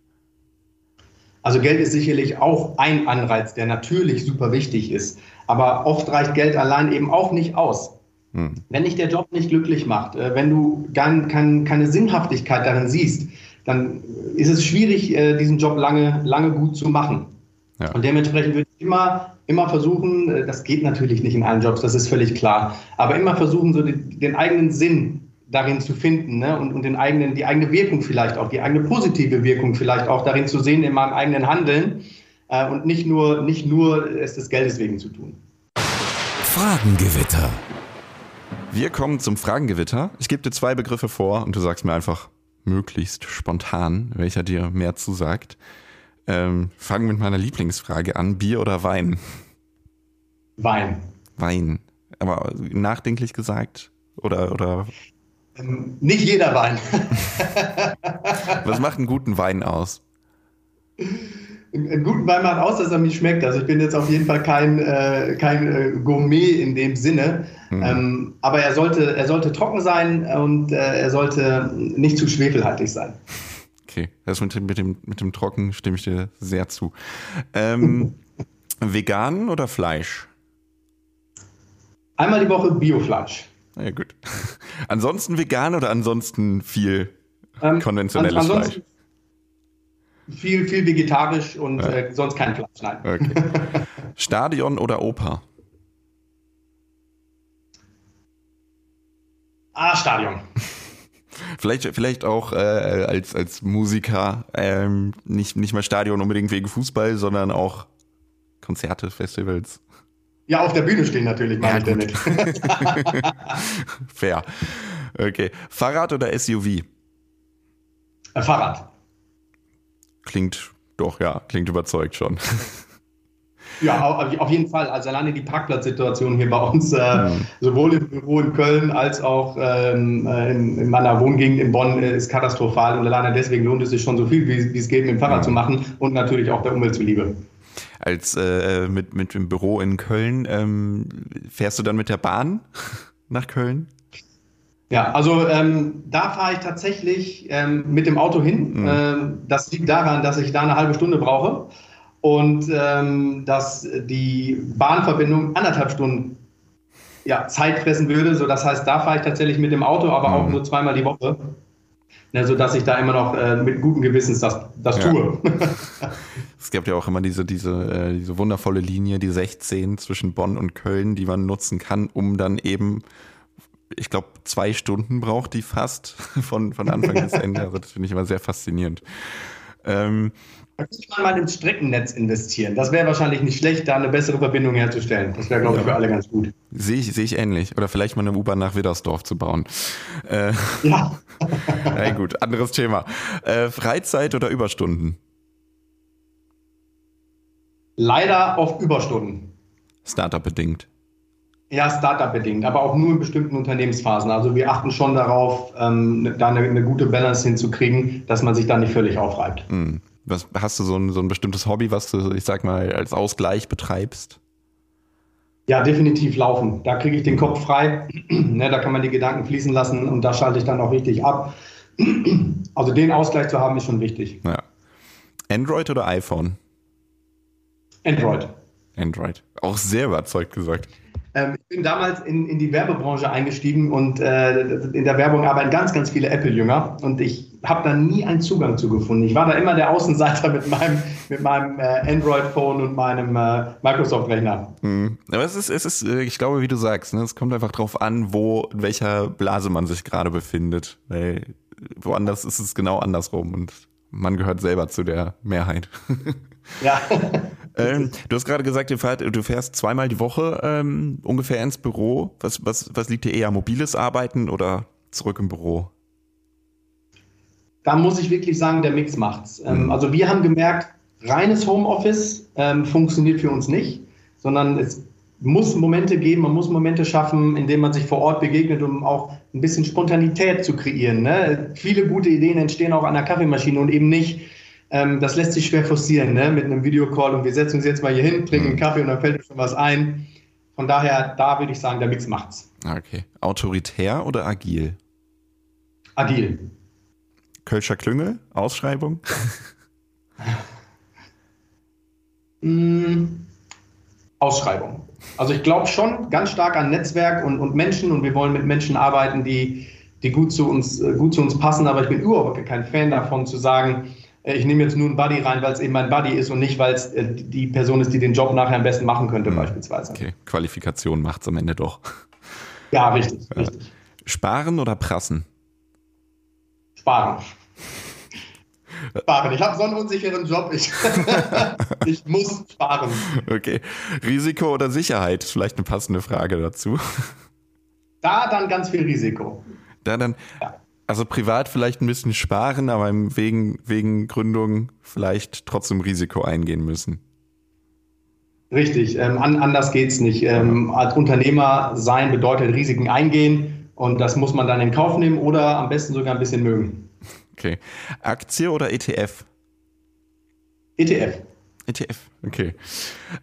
Also Geld ist sicherlich auch ein Anreiz, der natürlich super wichtig ist. Aber oft reicht Geld allein eben auch nicht aus. Hm. Wenn dich der Job nicht glücklich macht, äh, wenn du gar kein, keine Sinnhaftigkeit darin siehst, dann ist es schwierig, äh, diesen Job lange, lange gut zu machen. Ja. Und dementsprechend würde ich immer, immer versuchen, äh, das geht natürlich nicht in allen Jobs, das ist völlig klar, aber immer versuchen, so den, den eigenen Sinn darin zu finden ne? und, und den eigenen, die eigene Wirkung vielleicht auch, die eigene positive Wirkung vielleicht auch darin zu sehen in meinem eigenen Handeln äh, und nicht nur, nicht nur es des Geldes wegen zu tun. Fragengewitter. Wir kommen zum Fragengewitter. Ich gebe dir zwei Begriffe vor und du sagst mir einfach möglichst spontan, welcher dir mehr zusagt. Ähm, fangen mit meiner Lieblingsfrage an: Bier oder Wein? Wein. Wein. Aber nachdenklich gesagt? Oder, oder? Ähm, nicht jeder Wein. [laughs] Was macht einen guten Wein aus? Einen guten Wein macht aus, dass er mir schmeckt. Also ich bin jetzt auf jeden Fall kein, äh, kein äh, Gourmet in dem Sinne. Mhm. Ähm, aber er sollte, er sollte trocken sein und äh, er sollte nicht zu schwefelhaltig sein. Okay, das mit dem, mit dem, mit dem Trocken stimme ich dir sehr zu. Ähm, [laughs] vegan oder Fleisch? Einmal die Woche Biofleisch. Ja, gut. [laughs] Ansonsten vegan oder ansonsten viel ähm, konventionelles Fleisch. Viel, viel vegetarisch und ja. äh, sonst kein Fleisch, nein. Okay. [laughs] Stadion oder Oper? Ah, Stadion. [laughs] Vielleicht, vielleicht auch äh, als, als Musiker ähm, nicht, nicht mal Stadion unbedingt wegen Fußball, sondern auch Konzerte, Festivals. Ja, auf der Bühne stehen natürlich, meine ja, ich damit. [laughs] Fair. Okay. Fahrrad oder SUV? Äh, Fahrrad. Klingt doch, ja, klingt überzeugt schon. [laughs] Ja, auf jeden Fall. Also alleine die Parkplatzsituation hier bei uns, äh, mhm. sowohl im Büro in Köln als auch ähm, äh, in, in, meiner Wohngegend in Bonn, äh, ist katastrophal. Und alleine deswegen lohnt es sich schon so viel, wie, wie es geht, mit dem Fahrrad mhm. zu machen und natürlich auch der Umwelt zuliebe. Als äh, mit, mit dem Büro in Köln, ähm, fährst du dann mit der Bahn [laughs] nach Köln? Ja, also ähm, da fahre ich tatsächlich ähm, mit dem Auto hin. Mhm. Ähm, das liegt daran, dass ich da eine halbe Stunde brauche und ähm, dass die Bahnverbindung anderthalb Stunden ja, Zeit fressen würde. So, das heißt, da fahre ich tatsächlich mit dem Auto, aber mhm. auch nur zweimal die Woche. Ja, sodass ich da immer noch äh, mit gutem Gewissens das, das ja. tue. [laughs] es gibt ja auch immer diese, diese, äh, diese wundervolle Linie, die 16 zwischen Bonn und Köln, die man nutzen kann, um dann eben, ich glaube, zwei Stunden braucht die fast [laughs] von, von Anfang bis Ende. Also das finde ich immer sehr faszinierend. Ähm, da könnte man mal ins Streckennetz investieren. Das wäre wahrscheinlich nicht schlecht, da eine bessere Verbindung herzustellen. Das wäre, glaube ich, für alle ganz gut. Sehe ich, sehe ich ähnlich. Oder vielleicht mal eine U-Bahn nach Widdersdorf zu bauen. Äh, ja. [laughs] ja, gut, anderes Thema. Äh, Freizeit oder Überstunden? Leider auf Überstunden. Startup bedingt. Ja, Startup-bedingt, aber auch nur in bestimmten Unternehmensphasen. Also wir achten schon darauf, ähm, da eine, eine, gute Balance hinzukriegen, dass man sich da nicht völlig aufreibt. Mhm. Was, hast du so ein, so ein bestimmtes Hobby, was du, ich sag mal, als Ausgleich betreibst? Ja, definitiv laufen. Da kriege ich den Kopf frei. [clears throat] ne, da kann man die Gedanken fließen lassen und da schalte ich dann auch richtig ab. [clears throat] also den Ausgleich zu haben, ist schon wichtig. Ja. Android oder iPhone? Android. Android. Auch sehr überzeugt gesagt. Ähm, ich bin damals in, in die Werbebranche eingestiegen und äh, in der Werbung arbeiten ganz, ganz viele Apple-Jünger und ich habe da nie einen Zugang zu gefunden. Ich war da immer der Außenseiter mit meinem, mit meinem äh, Android-Phone und meinem äh, Microsoft-Rechner. Mhm. Aber es ist, es ist, äh, ich glaube, wie du sagst, ne, es kommt einfach drauf an, wo, in welcher Blase man sich gerade befindet. Weil woanders ist es genau andersrum und man gehört selber zu der Mehrheit. [laughs] [laughs] Ja. ähm, du hast gerade gesagt, du fährst, zweimal die Woche ähm, ungefähr ins Büro. Was, was, was liegt dir eher? Mobiles Arbeiten oder zurück im Büro? Da muss ich wirklich sagen, der Mix macht's. Ähm, mhm. also wir haben gemerkt, reines Homeoffice ähm, funktioniert für uns nicht, sondern es muss Momente geben, man muss Momente schaffen, in denen man sich vor Ort begegnet, um auch ein bisschen Spontanität zu kreieren. Ne? Viele gute Ideen entstehen auch an der Kaffeemaschine und eben nicht ähm, das lässt sich schwer forcieren, ne? mit einem Videocall und wir setzen uns jetzt mal hier hin, trinken einen mhm. Kaffee und dann fällt uns schon was ein. Von daher, da würde ich sagen, der Mix macht's. Okay. Autoritär oder agil? Agil. Kölscher Klüngel, Ausschreibung? [laughs] mm, Ausschreibung. Also ich glaube schon ganz stark an Netzwerk und, und Menschen und wir wollen mit Menschen arbeiten, die, die gut, zu uns, äh, gut zu uns passen, aber ich bin überhaupt kein Fan davon zu sagen, ich nehme jetzt nur einen Buddy rein, weil es eben mein Buddy ist und nicht, weil es äh, die Person ist, die den Job nachher am besten machen könnte, mhm. beispielsweise. Okay, Qualifikation macht es am Ende doch. Ja, richtig, richtig. Sparen oder prassen? Sparen. [laughs] Sparen. Ich habe so einen unsicheren Job. Ich, [laughs] ich muss sparen. Okay. Risiko oder Sicherheit? Vielleicht eine passende Frage dazu. Da dann ganz viel Risiko. Da dann. Ja. Also privat vielleicht ein bisschen sparen, aber wegen, wegen Gründung vielleicht trotzdem Risiko eingehen müssen. Richtig, ähm, an, anders geht es nicht. Ähm, als Unternehmer sein bedeutet Risiken eingehen und das muss man dann in Kauf nehmen oder am besten sogar ein bisschen mögen. Okay. Aktie oder ETF? ETF. ETF, okay.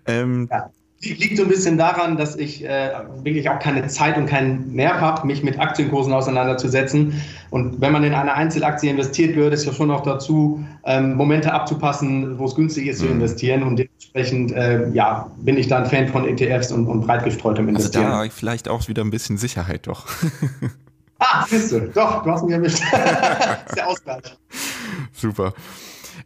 Ähm, ja liegt so ein bisschen daran, dass ich äh, wirklich auch keine Zeit und keinen Nerv habe, mich mit Aktienkursen auseinanderzusetzen. Und wenn man in eine Einzelaktie investiert, gehört es ja schon auch dazu, ähm, Momente abzupassen, wo es günstig ist mhm. zu investieren. Und dementsprechend äh, ja, bin ich da ein Fan von ETFs und, und breit gestreutem Investieren. Also da vielleicht auch wieder ein bisschen Sicherheit doch. [laughs] Ah, siehst du, doch, du hast mich erwischt. das [laughs] ist der Ausgleich. Super.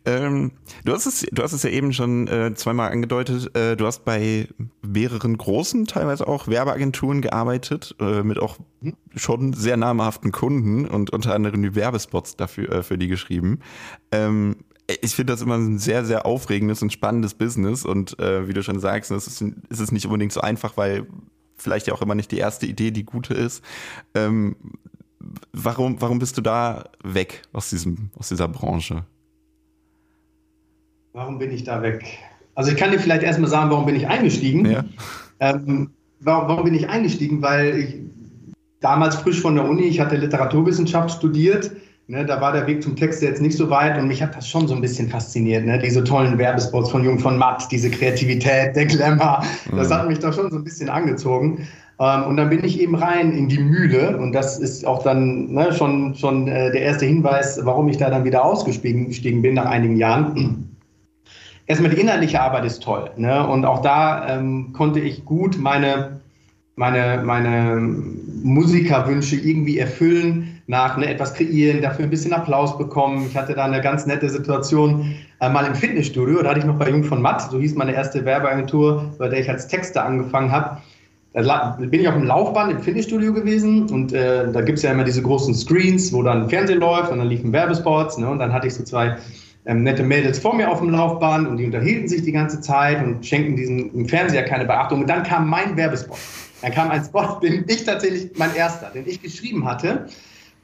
Ähm, du, hast es, du hast es ja eben schon äh, zweimal angedeutet. Äh, du hast bei mehreren großen, teilweise auch Werbeagenturen gearbeitet, äh, mit auch schon sehr namhaften Kunden und unter anderem die Werbespots dafür äh, für die geschrieben. Ähm, ich finde das immer ein sehr, sehr aufregendes und spannendes Business. Und äh, wie du schon sagst, es ist, ist es nicht unbedingt so einfach, weil vielleicht ja auch immer nicht die erste Idee die gute ist. Ähm, warum, warum bist du da weg aus, diesem, aus dieser Branche? Warum bin ich da weg? Also ich kann dir vielleicht erstmal sagen, warum bin ich eingestiegen? Ja. Ähm, warum, warum, bin ich eingestiegen? Weil ich damals frisch von der Uni, ich hatte Literaturwissenschaft studiert. Ne, da war der Weg zum Text jetzt nicht so weit und mich hat das schon so ein bisschen fasziniert. Ne? Diese tollen Werbespots von Jung von Matt, diese Kreativität, der Glamour, das mhm. hat mich da schon so ein bisschen angezogen. Ähm, und dann bin ich eben rein in die Mühle und das ist auch dann ne, schon, schon äh, der erste Hinweis, warum ich da dann wieder ausgestiegen bin nach einigen Jahren erstmal die inhaltliche Arbeit ist toll. Ne? Und auch da ähm, konnte ich gut meine, meine, meine Musikerwünsche irgendwie erfüllen, nach ne, etwas kreieren, dafür ein bisschen Applaus bekommen. Ich hatte da eine ganz nette Situation äh, mal im Fitnessstudio, da hatte ich noch bei Jung von Matt, so hieß meine erste Werbeagentur, bei der ich als Texter angefangen habe. Da bin ich auf dem Laufband im Fitnessstudio gewesen und äh, da gibt es ja immer diese großen Screens, wo dann Fernsehen läuft und dann liefen Werbespots ne, und dann hatte ich so zwei ähm, nette Mädels vor mir auf dem Laufband und die unterhielten sich die ganze Zeit und schenkten diesem Fernseher keine Beachtung. Und dann kam mein Werbespot. Dann kam ein Spot, den ich tatsächlich, mein erster, den ich geschrieben hatte.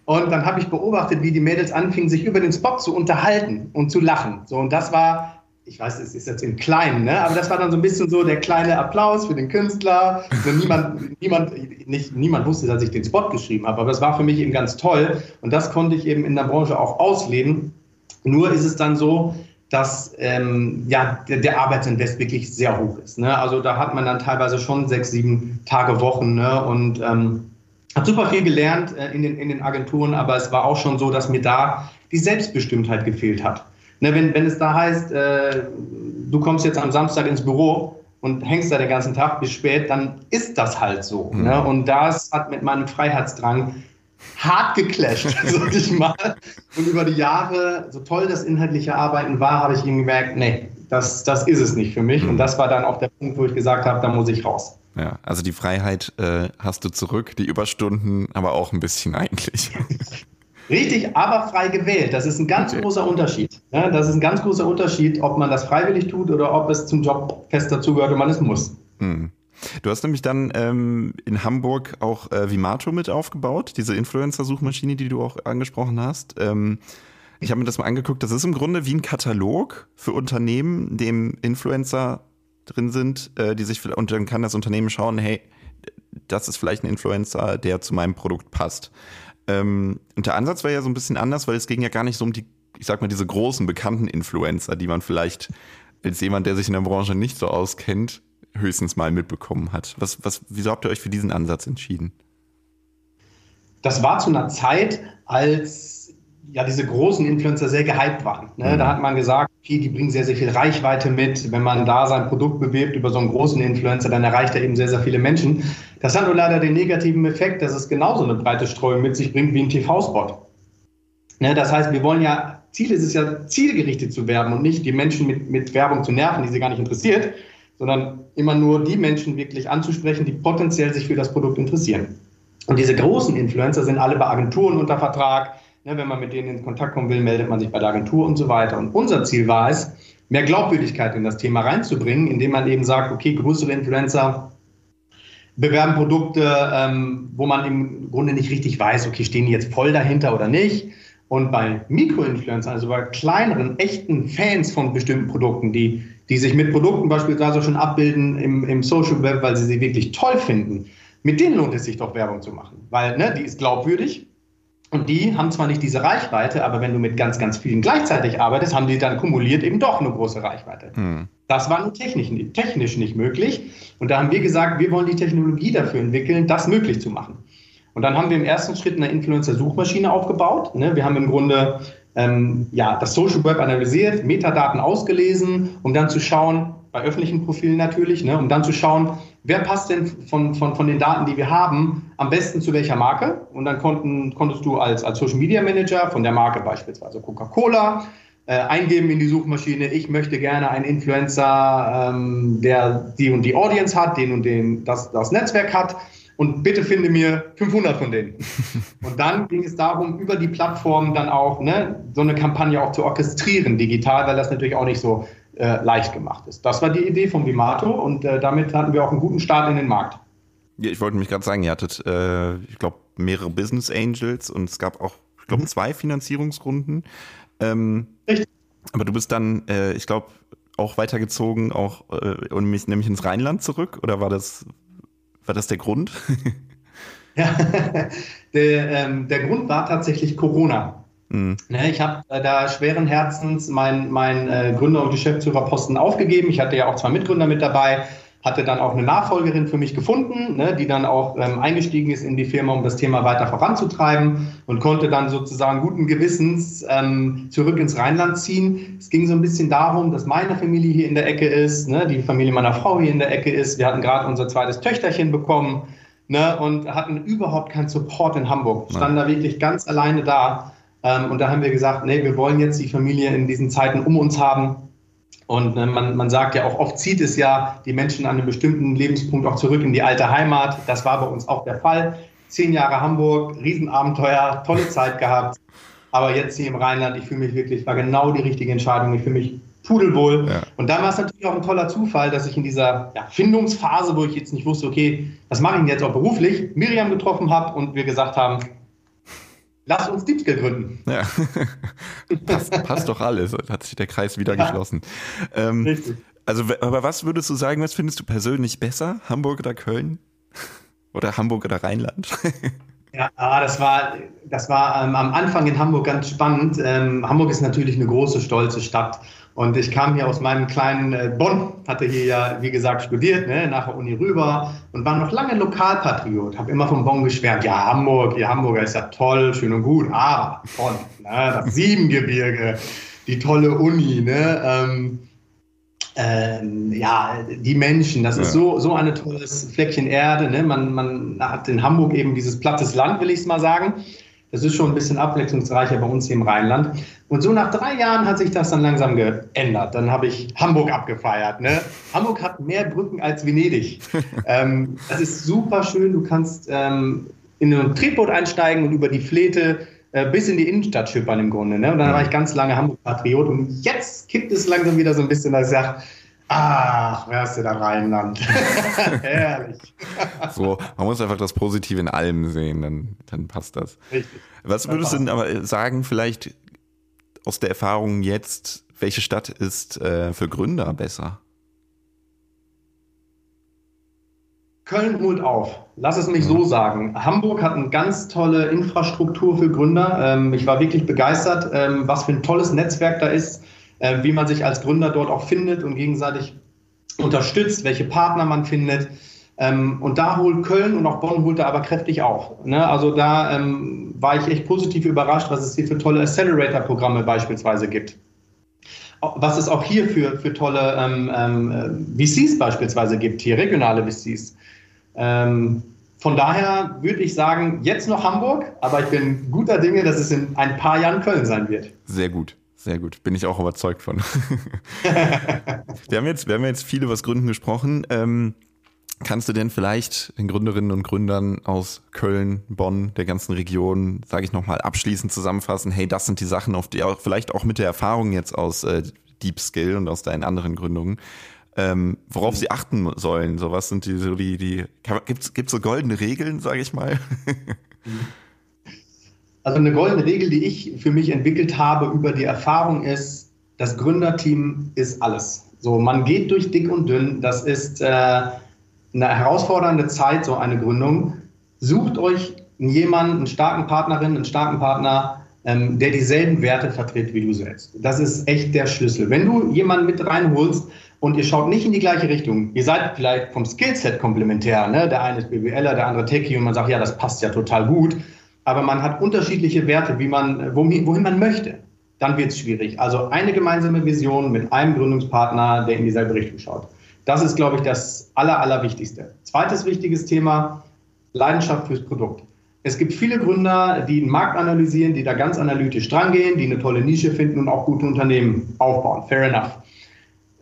Und dann habe ich beobachtet, wie die Mädels anfingen, sich über den Spot zu unterhalten und zu lachen. So, und das war, ich weiß, es ist jetzt im Kleinen, ne? aber das war dann so ein bisschen so der kleine Applaus für den Künstler. niemand, niemand, nicht, niemand wusste, dass ich den Spot geschrieben habe, aber das war für mich eben ganz toll. Und das konnte ich eben in der Branche auch ausleben. Nur ist es dann so, dass ähm, ja, der, der, Arbeitsinvest wirklich sehr hoch ist. Ne? Also da hat man dann teilweise schon sechs, sieben Tage Wochen ne? und ähm, hat super viel gelernt äh, in, den, in den Agenturen, aber es war auch schon so, dass mir da die Selbstbestimmtheit gefehlt hat. Ne, wenn, wenn es da heißt, äh, du kommst jetzt am Samstag ins Büro und hängst da den ganzen Tag bis spät, dann ist das halt so. Mhm. Ne? Und das hat mit meinem Freiheitsdrang hart geclasht, [laughs] sag ich mal. Und über die Jahre, so toll das inhaltliche Arbeiten war, habe ich ihm gemerkt, nee, das, das ist es nicht für mich. Und das war dann auch der Punkt, wo ich gesagt habe, da muss ich raus. Ja, also die Freiheit äh, hast du zurück, die Überstunden aber auch ein bisschen eigentlich. [laughs] Richtig, aber frei gewählt. Das ist ein ganz okay. großer Unterschied. Ja, das ist ein ganz großer Unterschied, ob man das freiwillig tut oder ob es zum Job fest dazugehört und man es muss. Hm. Du hast nämlich dann ähm, in Hamburg auch äh, Vimato mit aufgebaut, diese Influencer-Suchmaschine, die du auch angesprochen hast. Ähm, ich habe mir das mal angeguckt. Das ist im Grunde wie ein Katalog für Unternehmen, dem Influencer drin sind, äh, die sich und dann kann das Unternehmen schauen, hey, das ist vielleicht ein Influencer, der zu meinem Produkt passt. Ähm, und der Ansatz war ja so ein bisschen anders, weil es ging ja gar nicht so um die, ich sag mal, diese großen bekannten Influencer, die man vielleicht als jemand, der sich in der Branche nicht so auskennt, höchstens mal mitbekommen hat. Was, was, wieso habt ihr euch für diesen Ansatz entschieden? Das war zu einer Zeit, als ja diese großen Influencer sehr gehypt waren. Ne? Mhm. Da hat man gesagt, okay, die bringen sehr, sehr viel Reichweite mit. Wenn man da sein Produkt bewirbt über so einen großen Influencer, dann erreicht er eben sehr, sehr viele Menschen. Das hat nur leider den negativen Effekt, dass es genauso eine breite Streuung mit sich bringt wie ein TV-Spot. Ne? Das heißt, wir wollen ja, Ziel ist es ja, zielgerichtet zu werben und nicht die Menschen mit, mit Werbung zu nerven, die sie gar nicht interessiert, sondern immer nur die Menschen wirklich anzusprechen, die potenziell sich für das Produkt interessieren. Und diese großen Influencer sind alle bei Agenturen unter Vertrag. Ne, wenn man mit denen in Kontakt kommen will, meldet man sich bei der Agentur und so weiter. Und unser Ziel war es, mehr Glaubwürdigkeit in das Thema reinzubringen, indem man eben sagt, okay, größere Influencer bewerben Produkte, ähm, wo man im Grunde nicht richtig weiß, okay, stehen die jetzt voll dahinter oder nicht. Und bei Mikroinfluencern, also bei kleineren, echten Fans von bestimmten Produkten, die die sich mit Produkten beispielsweise schon abbilden im, im Social Web, weil sie sie wirklich toll finden, mit denen lohnt es sich doch Werbung zu machen, weil ne, die ist glaubwürdig und die haben zwar nicht diese Reichweite, aber wenn du mit ganz, ganz vielen gleichzeitig arbeitest, haben die dann kumuliert eben doch eine große Reichweite. Hm. Das war nur technisch, technisch nicht möglich. Und da haben wir gesagt, wir wollen die Technologie dafür entwickeln, das möglich zu machen. Und dann haben wir im ersten Schritt eine Influencer-Suchmaschine aufgebaut. Ne? Wir haben im Grunde ähm, ja, das Social Web analysiert, Metadaten ausgelesen, um dann zu schauen, bei öffentlichen Profilen natürlich, ne, um dann zu schauen, wer passt denn von, von, von den Daten, die wir haben, am besten zu welcher Marke. Und dann konnten, konntest du als, als Social Media Manager von der Marke beispielsweise Coca-Cola äh, eingeben in die Suchmaschine, ich möchte gerne einen Influencer, ähm, der die und die Audience hat, den und den das, das Netzwerk hat und bitte finde mir 500 von denen. [laughs] Und dann ging es darum, über die Plattform dann auch ne, so eine Kampagne auch zu orchestrieren digital, weil das natürlich auch nicht so äh, leicht gemacht ist. Das war die Idee von Vimato und äh, damit hatten wir auch einen guten Start in den Markt. Ja, ich wollte mich gerade sagen, ihr hattet, äh, ich glaube, mehrere Business Angels und es gab auch, ich glaube, mhm. zwei Finanzierungsrunden. Ähm, Richtig. Aber du bist dann, äh, ich glaube, auch weitergezogen, auch äh, und mich nämlich ins Rheinland zurück oder war das war das der Grund? ja, [laughs] der, ähm, der Grund war tatsächlich Corona. Mhm. Ne, ich habe äh, da schweren Herzens meinen mein, äh, Gründer- und Geschäftsführerposten aufgegeben. Ich hatte ja auch zwei Mitgründer mit dabei hatte dann auch eine Nachfolgerin für mich gefunden, ne, die dann auch ähm, eingestiegen ist in die Firma, um das Thema weiter voranzutreiben und konnte dann sozusagen guten Gewissens ähm, zurück ins Rheinland ziehen. Es ging so ein bisschen darum, dass meine Familie hier in der Ecke ist, ne, die Familie meiner Frau hier in der Ecke ist. Wir hatten gerade unser zweites Töchterchen bekommen ne, und hatten überhaupt keinen Support in Hamburg. Standen da wirklich ganz alleine da. Ähm, und da haben wir gesagt, nee, wir wollen jetzt die Familie in diesen Zeiten um uns haben und ne, man, man sagt ja auch, oft zieht es ja die Menschen an einem bestimmten Lebenspunkt auch zurück in die alte Heimat. Das war bei uns auch der Fall. Zehn Jahre Hamburg, Riesenabenteuer, tolle Zeit gehabt. Aber jetzt hier im Rheinland, ich fühle mich wirklich, war genau die richtige Entscheidung. Ich fühle mich pudelwohl. Ja. Und dann war es natürlich auch ein toller Zufall, dass ich in dieser ja, Findungsphase, wo ich jetzt nicht wusste, okay, was mache ich denn jetzt auch beruflich, Miriam getroffen habe und wir gesagt haben, Lass uns Diebskel gründen. Ja. [laughs] passt, passt doch alles. Hat sich der Kreis wieder ja. geschlossen. Ähm, Richtig. Also, aber was würdest du sagen, was findest du persönlich besser? Hamburg oder Köln? Oder Hamburg oder Rheinland? [laughs] Ja, ah, das war, das war ähm, am Anfang in Hamburg ganz spannend. Ähm, Hamburg ist natürlich eine große, stolze Stadt. Und ich kam hier aus meinem kleinen äh, Bonn, hatte hier ja, wie gesagt, studiert, ne, nach der Uni rüber und war noch lange Lokalpatriot. Habe immer von Bonn geschwärmt. Ja, Hamburg, ihr Hamburger ist ja toll, schön und gut, aber Bonn, ne, das [laughs] Siebengebirge, die tolle Uni, ne, ähm, ähm, ja, die Menschen, das ja. ist so, so ein tolles Fleckchen Erde. Ne? Man, man hat in Hamburg eben dieses plattes Land, will ich es mal sagen. Das ist schon ein bisschen abwechslungsreicher bei uns hier im Rheinland. Und so nach drei Jahren hat sich das dann langsam geändert. Dann habe ich Hamburg abgefeiert. Ne? Hamburg hat mehr Brücken als Venedig. [laughs] ähm, das ist super schön. Du kannst ähm, in ein Tretboot einsteigen und über die Flete äh, bis in die Innenstadt schippern im Grunde. Ne? Und dann war ich ganz lange Hamburg-Patriot. Und jetzt kippt es langsam wieder so ein bisschen, dass ich sage, Ach, wärst du da Rheinland. [laughs] Herrlich. so, man muss einfach das Positive in allem sehen, dann, dann passt das. Richtig. Was würdest du denn aber sagen, vielleicht aus der Erfahrung jetzt, welche Stadt ist äh, für Gründer besser? Köln holt auf. Lass es mich so sagen. Hamburg hat eine ganz tolle Infrastruktur für Gründer. Ähm, ich war wirklich begeistert, ähm, was für ein tolles Netzwerk da ist äh, wie man sich als Gründer dort auch findet und gegenseitig unterstützt, welche Partner man findet. Ähm, und da holt Köln und auch Bonn holt da aber kräftig auf. Ne? Also da ähm, war ich echt positiv überrascht, was es hier für tolle Accelerator-Programme beispielsweise gibt. Was es auch hier für, für tolle ähm, ähm VCs beispielsweise gibt, hier regionale VCs. Ähm, von daher würde ich sagen, jetzt noch Hamburg, aber ich bin guter Dinge, dass es in ein paar Jahren Köln sein wird. Sehr gut. Sehr gut, bin ich auch überzeugt von. [laughs] [laughs] wir, haben jetzt, wir haben jetzt viel über das Gründen gesprochen. Ähm, kannst du denn vielleicht den Gründerinnen und Gründern aus Köln, Bonn, der ganzen Region, sage ich nochmal, abschließend zusammenfassen, hey, das sind die Sachen, auf die auch vielleicht auch mit der Erfahrung jetzt aus äh, Deep Skill und aus deinen anderen Gründungen, ähm, worauf sie achten sollen. So was sind die, so die, die, gibt's, gibt's so goldene Regeln, sage ich mal? [laughs] Also eine goldene Regel, die ich für mich entwickelt habe über die Erfahrung ist, das Gründerteam ist alles. So, man geht durch dick und dünn. Das ist äh, eine herausfordernde Zeit, so eine Gründung. Sucht euch jemanden, einen starken Partnerin, einen starken Partner, ähm, der dieselben Werte vertritt wie du selbst. Das ist echt der Schlüssel. Wenn du jemanden mit reinholst und ihr schaut nicht in die gleiche Richtung, ihr seid vielleicht vom Skillset komplementär, ne? der eine ist BWLer, der andere Techie und man sagt, ja, das passt ja total gut aber man hat unterschiedliche Werte, wie man, wohin man möchte. dann wird es schwierig. Also eine gemeinsame Vision mit einem Gründungspartner, der in dieselbe Richtung schaut. Das ist, glaube ich, das Aller, Allerwichtigste. Zweites wichtiges Thema, Leidenschaft fürs Produkt. Es gibt viele Gründer, die den Markt analysieren, die da ganz analytisch drangehen, die eine tolle Nische finden und auch gute Unternehmen aufbauen. Fair enough.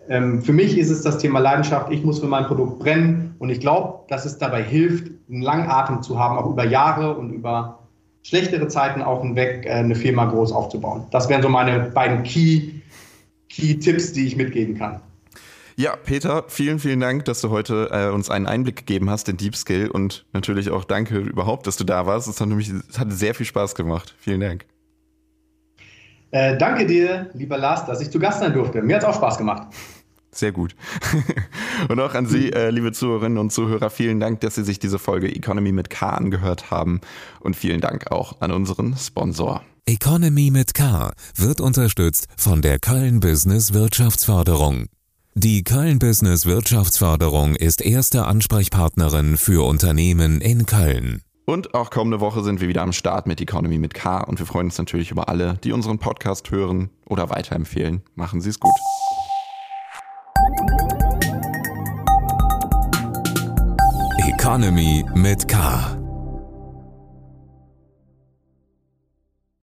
Ähm, für mich ist es das Thema Leidenschaft. Ich muss für mein Produkt brennen und ich glaube, dass es dabei hilft, einen langen Atem zu haben, auch über Jahre und über schlechtere Zeiten auch hinweg äh, eine Firma groß aufzubauen. Das wären so meine beiden Key-Tipps, Key die ich mitgeben kann. Ja, Peter, vielen, vielen Dank, dass du heute äh, uns einen Einblick gegeben hast in Deep Skill und natürlich auch danke überhaupt, dass du da warst. Es hat, nämlich, es hat sehr viel Spaß gemacht. Vielen Dank. Äh, danke dir, lieber Lars, dass ich zu Gast sein durfte. Mir hat es auch Spaß gemacht. Sehr gut. [laughs] und auch an Sie, äh, liebe Zuhörerinnen und Zuhörer, vielen Dank, dass Sie sich diese Folge Economy mit K angehört haben. Und vielen Dank auch an unseren Sponsor. Economy mit K wird unterstützt von der Köln Business Wirtschaftsförderung. Die Köln Business Wirtschaftsförderung ist erste Ansprechpartnerin für Unternehmen in Köln. Und auch kommende Woche sind wir wieder am Start mit Economy mit K und wir freuen uns natürlich über alle, die unseren Podcast hören oder weiterempfehlen. Machen Sie es gut. Economy mit K.